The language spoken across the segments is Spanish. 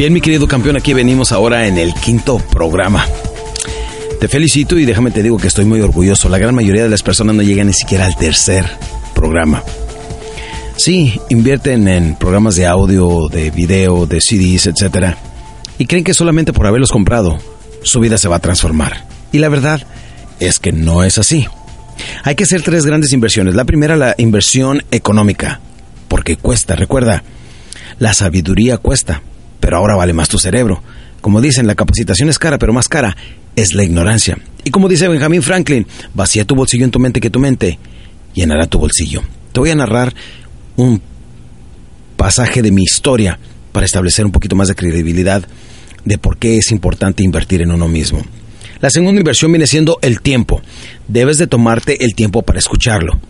Bien, mi querido campeón, aquí venimos ahora en el quinto programa. Te felicito y déjame te digo que estoy muy orgulloso. La gran mayoría de las personas no llegan ni siquiera al tercer programa. Sí, invierten en programas de audio, de video, de CDs, etc. Y creen que solamente por haberlos comprado, su vida se va a transformar. Y la verdad es que no es así. Hay que hacer tres grandes inversiones. La primera, la inversión económica, porque cuesta, recuerda, la sabiduría cuesta, pero ahora vale más tu cerebro. Como dicen, la capacitación es cara, pero más cara es la ignorancia. Y como dice Benjamin Franklin, vacía tu bolsillo en tu mente que tu mente llenará tu bolsillo. Te voy a narrar un pasaje de mi historia para establecer un poquito más de credibilidad de por qué es importante invertir en uno mismo. La segunda inversión viene siendo el tiempo. Debes de tomarte el tiempo para escucharlo.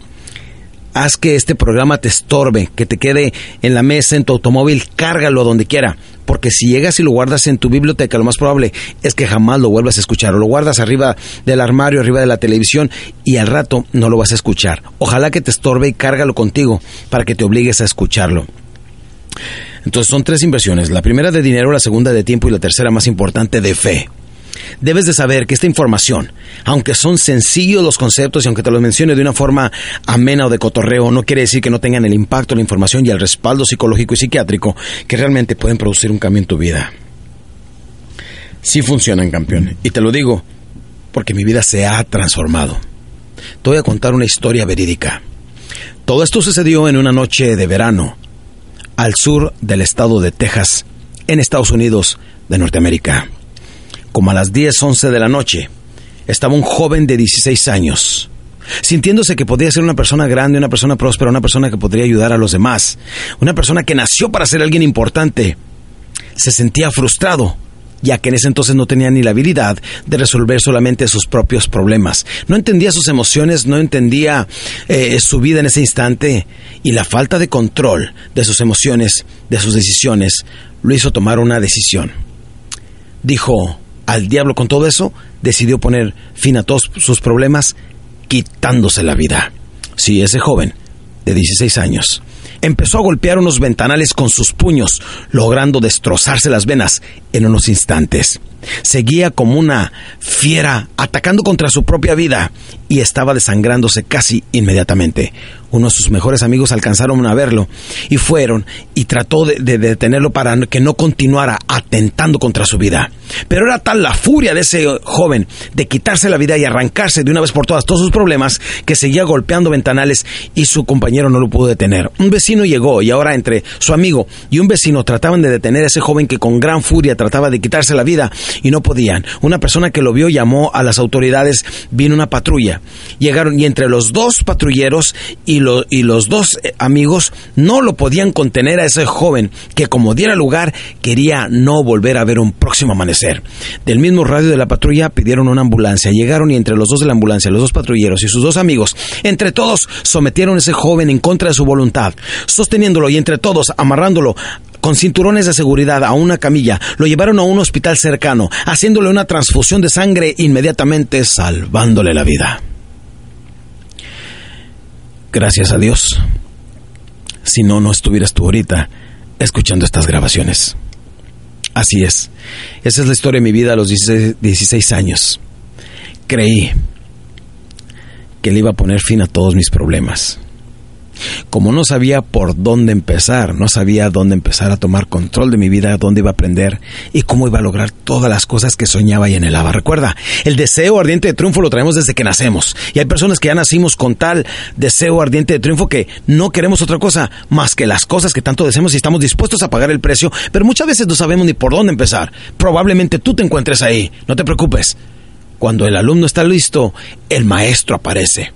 Haz que este programa te estorbe, que te quede en la mesa, en tu automóvil, cárgalo donde quiera. Porque si llegas y lo guardas en tu biblioteca, lo más probable es que jamás lo vuelvas a escuchar. O lo guardas arriba del armario, arriba de la televisión, y al rato no lo vas a escuchar. Ojalá que te estorbe y cárgalo contigo para que te obligues a escucharlo. Entonces son tres inversiones. La primera de dinero, la segunda de tiempo y la tercera más importante de fe. Debes de saber que esta información, aunque son sencillos los conceptos y aunque te los mencione de una forma amena o de cotorreo, no quiere decir que no tengan el impacto, la información y el respaldo psicológico y psiquiátrico que realmente pueden producir un cambio en tu vida. Sí funcionan, campeón. Y te lo digo porque mi vida se ha transformado. Te voy a contar una historia verídica. Todo esto sucedió en una noche de verano al sur del estado de Texas, en Estados Unidos de Norteamérica. Como a las 10, 11 de la noche, estaba un joven de 16 años, sintiéndose que podía ser una persona grande, una persona próspera, una persona que podría ayudar a los demás, una persona que nació para ser alguien importante. Se sentía frustrado ya que en ese entonces no tenía ni la habilidad de resolver solamente sus propios problemas. No entendía sus emociones, no entendía eh, su vida en ese instante y la falta de control de sus emociones, de sus decisiones, lo hizo tomar una decisión. Dijo al diablo con todo eso, decidió poner fin a todos sus problemas quitándose la vida. Sí, ese joven de 16 años empezó a golpear unos ventanales con sus puños, logrando destrozarse las venas en unos instantes. Seguía como una fiera atacando contra su propia vida y estaba desangrándose casi inmediatamente. Uno de sus mejores amigos alcanzaron a verlo y fueron y trató de, detenerlo para que no continuara atentando contra su vida. Pero era tal la furia de ese joven de quitarse la vida y arrancarse de una vez por todas todos sus problemas que seguía golpeando ventanales y su compañero no lo pudo detener. Un vecino llegó y ahora entre su amigo y un vecino trataban de detener a ese joven que con gran furia trataba de quitarse la vida y no podían. Una persona que lo vio llamó a las autoridades, vino una patrulla. Llegaron y entre los dos patrulleros y, y los dos eh, amigos no lo podían contener a ese joven que como diera lugar quería no volver a ver un próximo amanecer. Del mismo radio de la patrulla pidieron una ambulancia. Llegaron y entre los dos de la ambulancia, los dos patrulleros y sus dos amigos, entre todos sometieron a ese joven en contra de su voluntad, sosteniéndolo y entre todos amarrándolo con cinturones de seguridad a una camilla, lo llevaron a un hospital cercano, haciéndole una transfusión de sangre inmediatamente, salvándole la vida. Gracias a Dios. Si no, no estuvieras tú ahorita escuchando estas grabaciones. Así es. Esa es la historia de mi vida a los 16, años. Creí que le iba a poner fin a todos mis problemas. Como no sabía por dónde empezar, no sabía dónde empezar a tomar control de mi vida, dónde iba a aprender y cómo iba a lograr todas las cosas que soñaba y anhelaba. Recuerda, el deseo ardiente de triunfo lo traemos desde que nacemos. Y hay personas que ya nacimos con tal deseo ardiente de triunfo que no queremos otra cosa más que las cosas que tanto deseamos y estamos dispuestos a pagar el precio, pero muchas veces no sabemos ni por dónde empezar. Probablemente tú te encuentres ahí, no te preocupes. Cuando el alumno está listo, el maestro aparece.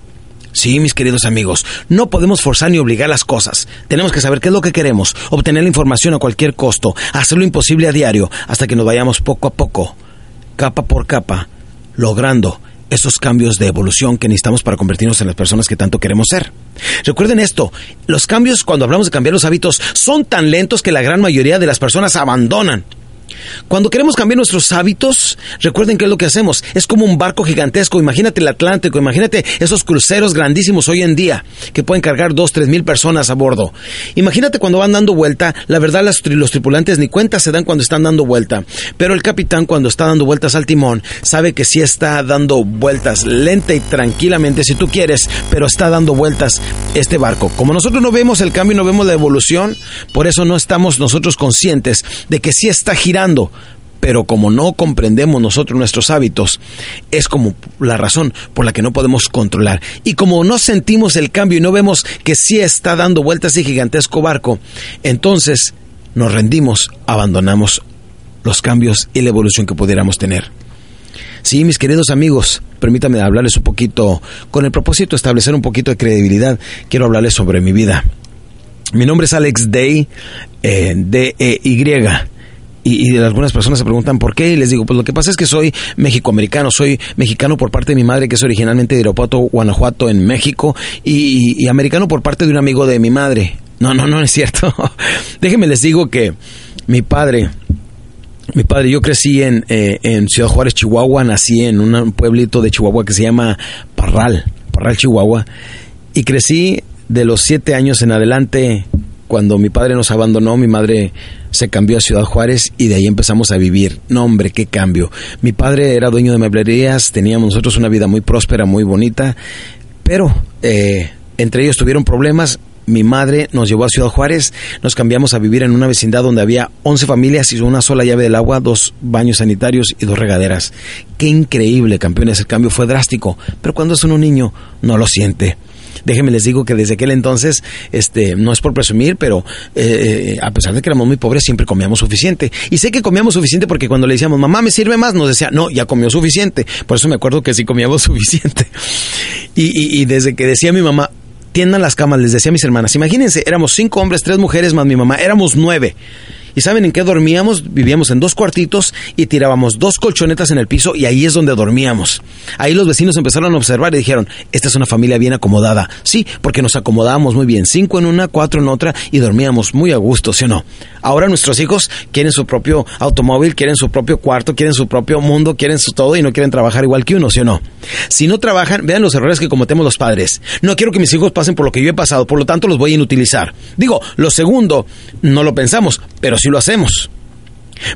Sí, mis queridos amigos, no podemos forzar ni obligar las cosas. Tenemos que saber qué es lo que queremos, obtener la información a cualquier costo, hacer lo imposible a diario, hasta que nos vayamos poco a poco, capa por capa, logrando esos cambios de evolución que necesitamos para convertirnos en las personas que tanto queremos ser. Recuerden esto, los cambios cuando hablamos de cambiar los hábitos son tan lentos que la gran mayoría de las personas abandonan. Cuando queremos cambiar nuestros hábitos, recuerden que es lo que hacemos. Es como un barco gigantesco. Imagínate el Atlántico, imagínate esos cruceros grandísimos hoy en día que pueden cargar dos, tres mil personas a bordo. Imagínate cuando van dando vuelta. La verdad, los tripulantes ni cuenta se dan cuando están dando vuelta. Pero el capitán, cuando está dando vueltas al timón, sabe que sí está dando vueltas lenta y tranquilamente, si tú quieres, pero está dando vueltas este barco. Como nosotros no vemos el cambio, no vemos la evolución, por eso no estamos nosotros conscientes de que sí está girando pero como no comprendemos nosotros nuestros hábitos, es como la razón por la que no podemos controlar. Y como no sentimos el cambio y no vemos que sí está dando vueltas ese gigantesco barco, entonces nos rendimos, abandonamos los cambios y la evolución que pudiéramos tener. Sí, mis queridos amigos, permítanme hablarles un poquito, con el propósito de establecer un poquito de credibilidad, quiero hablarles sobre mi vida. Mi nombre es Alex Day, eh, D-E-Y y, algunas personas se preguntan por qué y les digo, pues lo que pasa es que soy mexicoamericano, soy mexicano por parte de mi madre que es originalmente de Irapuato, Guanajuato, en México, y, americano por parte de un amigo de mi madre. No, no, no es cierto. Déjenme les digo que mi padre, mi padre, yo crecí en, eh, en Ciudad Juárez, Chihuahua, nací en un pueblito de Chihuahua que se llama Parral, Parral, Chihuahua, y crecí de los siete años en adelante cuando mi padre nos abandonó, mi madre se cambió a Ciudad Juárez y de ahí empezamos a vivir. No, hombre, qué cambio. Mi padre era dueño de meblerías, teníamos nosotros una vida muy próspera, muy bonita, pero eh, entre ellos tuvieron problemas. Mi madre nos llevó a Ciudad Juárez, nos cambiamos a vivir en una vecindad donde había 11 familias y una sola llave del agua, dos baños sanitarios y dos regaderas. Qué increíble, campeones, el cambio fue drástico, pero cuando es uno niño no lo siente. Déjenme les digo que desde aquel entonces, este, no es por presumir, pero eh, a pesar de que éramos muy pobres, siempre comíamos suficiente. Y sé que comíamos suficiente porque cuando le decíamos, mamá, ¿me sirve más? Nos decía, no, ya comió suficiente. Por eso me acuerdo que sí comíamos suficiente. Y, y desde que decía mi mamá, tiendan las camas, les decía a mis hermanas, imagínense, éramos cinco hombres, tres mujeres más mi mamá, éramos nueve. ¿Y saben en qué dormíamos? Vivíamos en dos cuartitos y tirábamos dos colchonetas en el piso y ahí es donde dormíamos. Ahí los vecinos empezaron a observar y dijeron, esta es una familia bien acomodada. Sí, porque nos acomodábamos muy bien, cinco en una, cuatro en otra y dormíamos muy a gusto, ¿sí o no? Ahora nuestros hijos quieren su propio automóvil, quieren su propio cuarto, quieren su propio mundo, quieren su todo y no quieren trabajar igual que uno, ¿sí o no? Si no trabajan, vean los errores que cometemos los padres. No quiero que mis hijos pasen por lo que yo he pasado, por lo tanto los voy a inutilizar. Digo, lo segundo, no lo pensamos, pero si lo hacemos.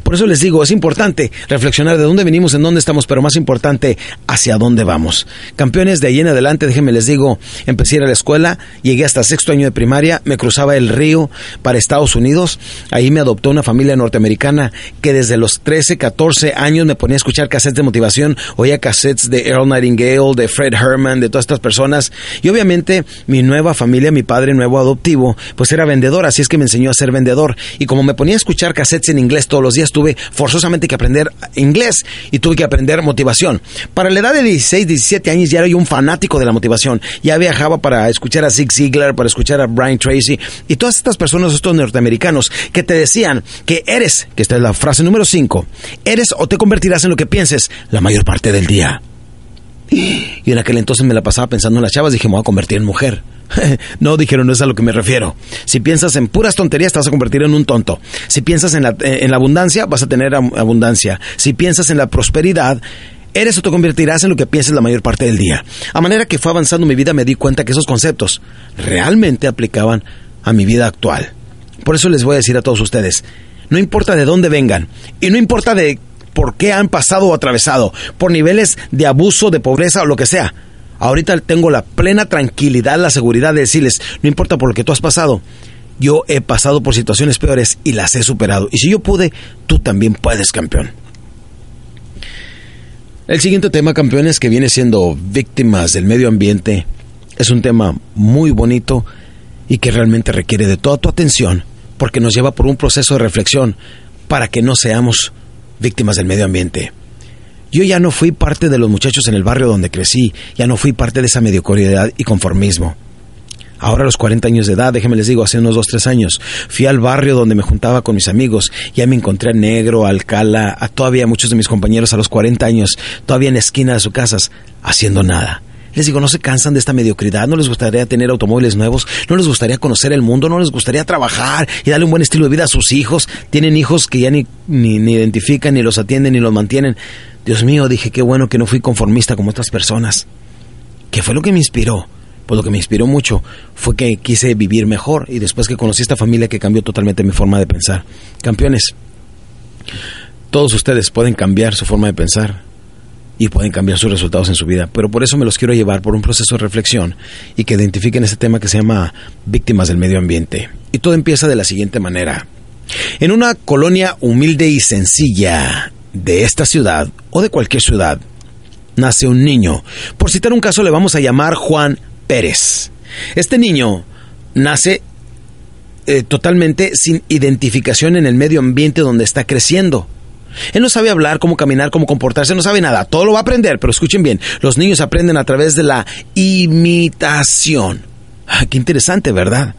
Por eso les digo, es importante reflexionar de dónde venimos, en dónde estamos, pero más importante, hacia dónde vamos. Campeones, de ahí en adelante, déjenme les digo, empecé a ir a la escuela, llegué hasta sexto año de primaria, me cruzaba el río para Estados Unidos, ahí me adoptó una familia norteamericana que desde los 13, 14 años me ponía a escuchar cassettes de motivación, oía cassettes de Earl Nightingale, de Fred Herman, de todas estas personas, y obviamente mi nueva familia, mi padre nuevo adoptivo, pues era vendedor, así es que me enseñó a ser vendedor, y como me ponía a escuchar cassettes en inglés todos los días, tuve forzosamente que aprender inglés y tuve que aprender motivación. Para la edad de 16, 17 años ya era un fanático de la motivación. Ya viajaba para escuchar a Zig Ziglar, para escuchar a Brian Tracy y todas estas personas, estos norteamericanos, que te decían que eres, que esta es la frase número 5, eres o te convertirás en lo que pienses la mayor parte del día. Y en aquel entonces me la pasaba pensando en las chavas, dije, me voy a convertir en mujer. no, dijeron, no es a lo que me refiero. Si piensas en puras tonterías, te vas a convertir en un tonto. Si piensas en la, eh, en la abundancia, vas a tener abundancia. Si piensas en la prosperidad, eres o te convertirás en lo que pienses la mayor parte del día. A manera que fue avanzando mi vida, me di cuenta que esos conceptos realmente aplicaban a mi vida actual. Por eso les voy a decir a todos ustedes, no importa de dónde vengan y no importa de por qué han pasado o atravesado, por niveles de abuso, de pobreza o lo que sea, Ahorita tengo la plena tranquilidad, la seguridad de decirles, no importa por lo que tú has pasado, yo he pasado por situaciones peores y las he superado. Y si yo pude, tú también puedes, campeón. El siguiente tema, campeones, que viene siendo víctimas del medio ambiente, es un tema muy bonito y que realmente requiere de toda tu atención porque nos lleva por un proceso de reflexión para que no seamos víctimas del medio ambiente. Yo ya no fui parte de los muchachos en el barrio donde crecí, ya no fui parte de esa mediocridad y conformismo. Ahora a los 40 años de edad, déjenme les digo, hace unos 2, 3 años, fui al barrio donde me juntaba con mis amigos, ya me encontré a Negro, a Alcala, a todavía muchos de mis compañeros a los 40 años, todavía en esquina de sus casas, haciendo nada. Les digo, ¿no se cansan de esta mediocridad? ¿No les gustaría tener automóviles nuevos? ¿No les gustaría conocer el mundo? ¿No les gustaría trabajar y darle un buen estilo de vida a sus hijos? Tienen hijos que ya ni, ni, identifican, ni los atienden, ni los mantienen. Dios mío, dije, qué bueno que no fui conformista como otras personas. ¿Qué fue lo que me inspiró? Pues lo que me inspiró mucho fue que quise vivir mejor y después que conocí esta familia que cambió totalmente mi forma de pensar. Campeones, todos ustedes pueden cambiar su forma de pensar y pueden cambiar sus resultados en su vida. Pero por eso me los quiero llevar por un proceso de reflexión y que identifiquen este tema que se llama víctimas del medio ambiente. Y todo empieza de la siguiente manera. En una colonia humilde y sencilla de esta ciudad o de cualquier ciudad, nace un niño. Por citar un caso le vamos a llamar Juan Pérez. Este niño nace eh, totalmente sin identificación en el medio ambiente donde está creciendo. Él no sabe hablar, cómo caminar, cómo comportarse, no sabe nada. Todo lo va a aprender, pero escuchen bien, los niños aprenden a través de la imitación. Ah, qué interesante, ¿verdad?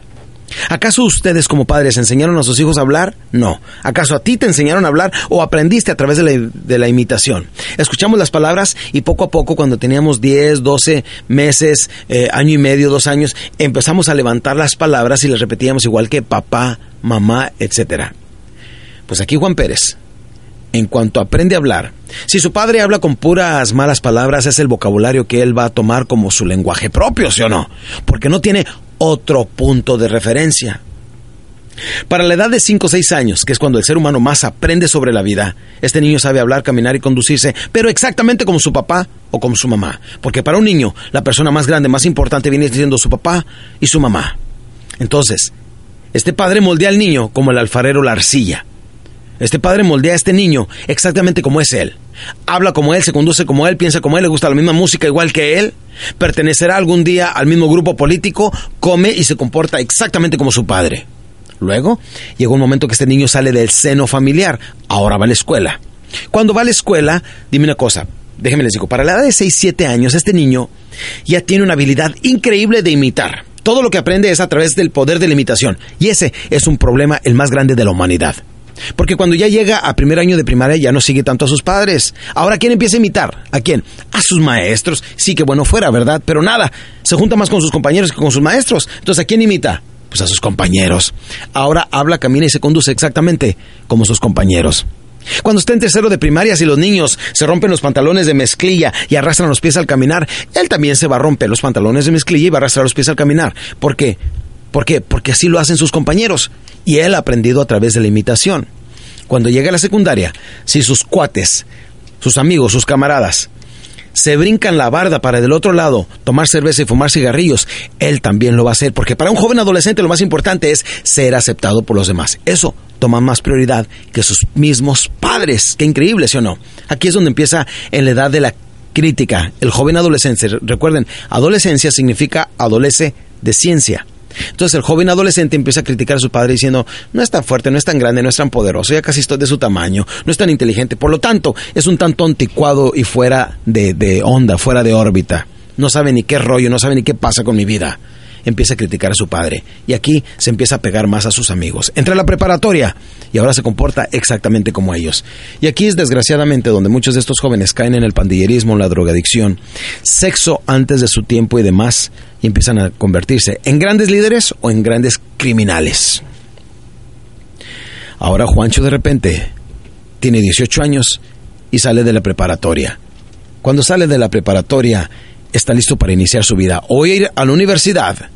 ¿Acaso ustedes como padres enseñaron a sus hijos a hablar? No. ¿Acaso a ti te enseñaron a hablar o aprendiste a través de la, imitación? Escuchamos las palabras y poco a poco, cuando teníamos 10, 12 meses, eh, año y medio, dos años, empezamos a levantar las palabras y las repetíamos igual que papá, mamá, etc. Pues aquí Juan Pérez en cuanto aprende a hablar. Si su padre habla con puras malas palabras, es el vocabulario que él va a tomar como su lenguaje propio, ¿sí o no? Porque no tiene otro punto de referencia. Para la edad de 5 o 6 años, que es cuando el ser humano más aprende sobre la vida, este niño sabe hablar, caminar y conducirse, pero exactamente como su papá o como su mamá. Porque para un niño, la persona más grande, más importante viene siendo su papá y su mamá. Entonces, este padre moldea al niño como el alfarero la arcilla. Este padre moldea a este niño exactamente como es él. Habla como él, se conduce como él, piensa como él, le gusta la misma música igual que él, pertenecerá algún día al mismo grupo político, come y se comporta exactamente como su padre. Luego, llegó un momento que este niño sale del seno familiar, ahora va a la escuela. Cuando va a la escuela, dime una cosa, déjenme les digo, para la edad de 6, 7 años, este niño ya tiene una habilidad increíble de imitar. Todo lo que aprende es a través del poder de la imitación, y ese es un problema el más grande de la humanidad. Porque cuando ya llega a primer año de primaria ya no sigue tanto a sus padres. Ahora, ¿quién empieza a imitar? ¿A quién? A sus maestros. Sí, que bueno fuera, ¿verdad? Pero nada, se junta más con sus compañeros que con sus maestros. Entonces, ¿a quién imita? Pues a sus compañeros. Ahora habla, camina y se conduce exactamente como sus compañeros. Cuando está en tercero de primaria, si los niños se rompen los pantalones de mezclilla y arrastran los pies al caminar, él también se va a romper los pantalones de mezclilla y va a arrastrar los pies al caminar. ¿Por qué? ¿Por qué? Porque así lo hacen sus compañeros. Y él ha aprendido a través de la imitación. Cuando llegue a la secundaria, si sus cuates, sus amigos, sus camaradas, se brincan la barda para del otro lado tomar cerveza y fumar cigarrillos, él también lo va a hacer, porque para un joven adolescente lo más importante es ser aceptado por los demás. Eso toma más prioridad que sus mismos padres. Qué increíble, ¿sí o no? Aquí es donde empieza en la edad de la crítica. El joven adolescente, recuerden, adolescencia significa adolece de ciencia. Entonces el joven adolescente empieza a criticar a su padre diciendo, no es tan fuerte, no es tan grande, no es tan poderoso, ya casi estoy de su tamaño, no es tan inteligente, por lo tanto es un tanto anticuado y fuera de, de onda, fuera de órbita. No sabe ni qué rollo, no sabe ni qué pasa con mi vida empieza a criticar a su padre y aquí se empieza a pegar más a sus amigos. Entra a la preparatoria y ahora se comporta exactamente como ellos. Y aquí es desgraciadamente donde muchos de estos jóvenes caen en el pandillerismo, la drogadicción, sexo antes de su tiempo y demás y empiezan a convertirse en grandes líderes o en grandes criminales. Ahora Juancho de repente tiene 18 años y sale de la preparatoria. Cuando sale de la preparatoria, está listo para iniciar su vida o ir a la universidad.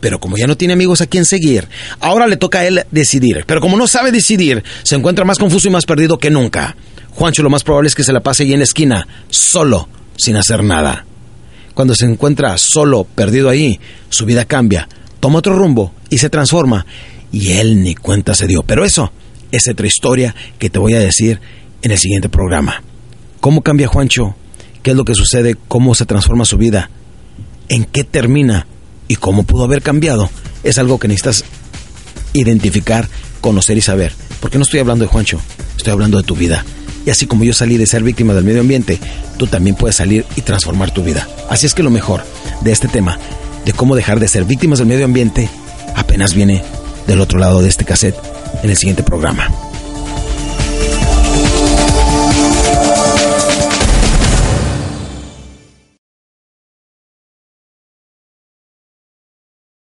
Pero como ya no tiene amigos a quien seguir, ahora le toca a él decidir. Pero como no sabe decidir, se encuentra más confuso y más perdido que nunca. Juancho lo más probable es que se la pase ahí en la esquina, solo, sin hacer nada. Cuando se encuentra solo, perdido ahí, su vida cambia, toma otro rumbo y se transforma. Y él ni cuenta se dio. Pero eso es otra historia que te voy a decir en el siguiente programa. ¿Cómo cambia Juancho qué es lo que sucede, cómo se transforma su vida, en qué termina y cómo pudo haber cambiado, es algo que necesitas identificar, conocer y saber. Porque no estoy hablando de Juancho, estoy hablando de tu vida. Y así como yo salí de ser víctima del medio ambiente, tú también puedes salir y transformar tu vida. Así es que lo mejor de este tema, de cómo dejar de ser víctimas del medio ambiente, apenas viene del otro lado de este cassette en el siguiente programa.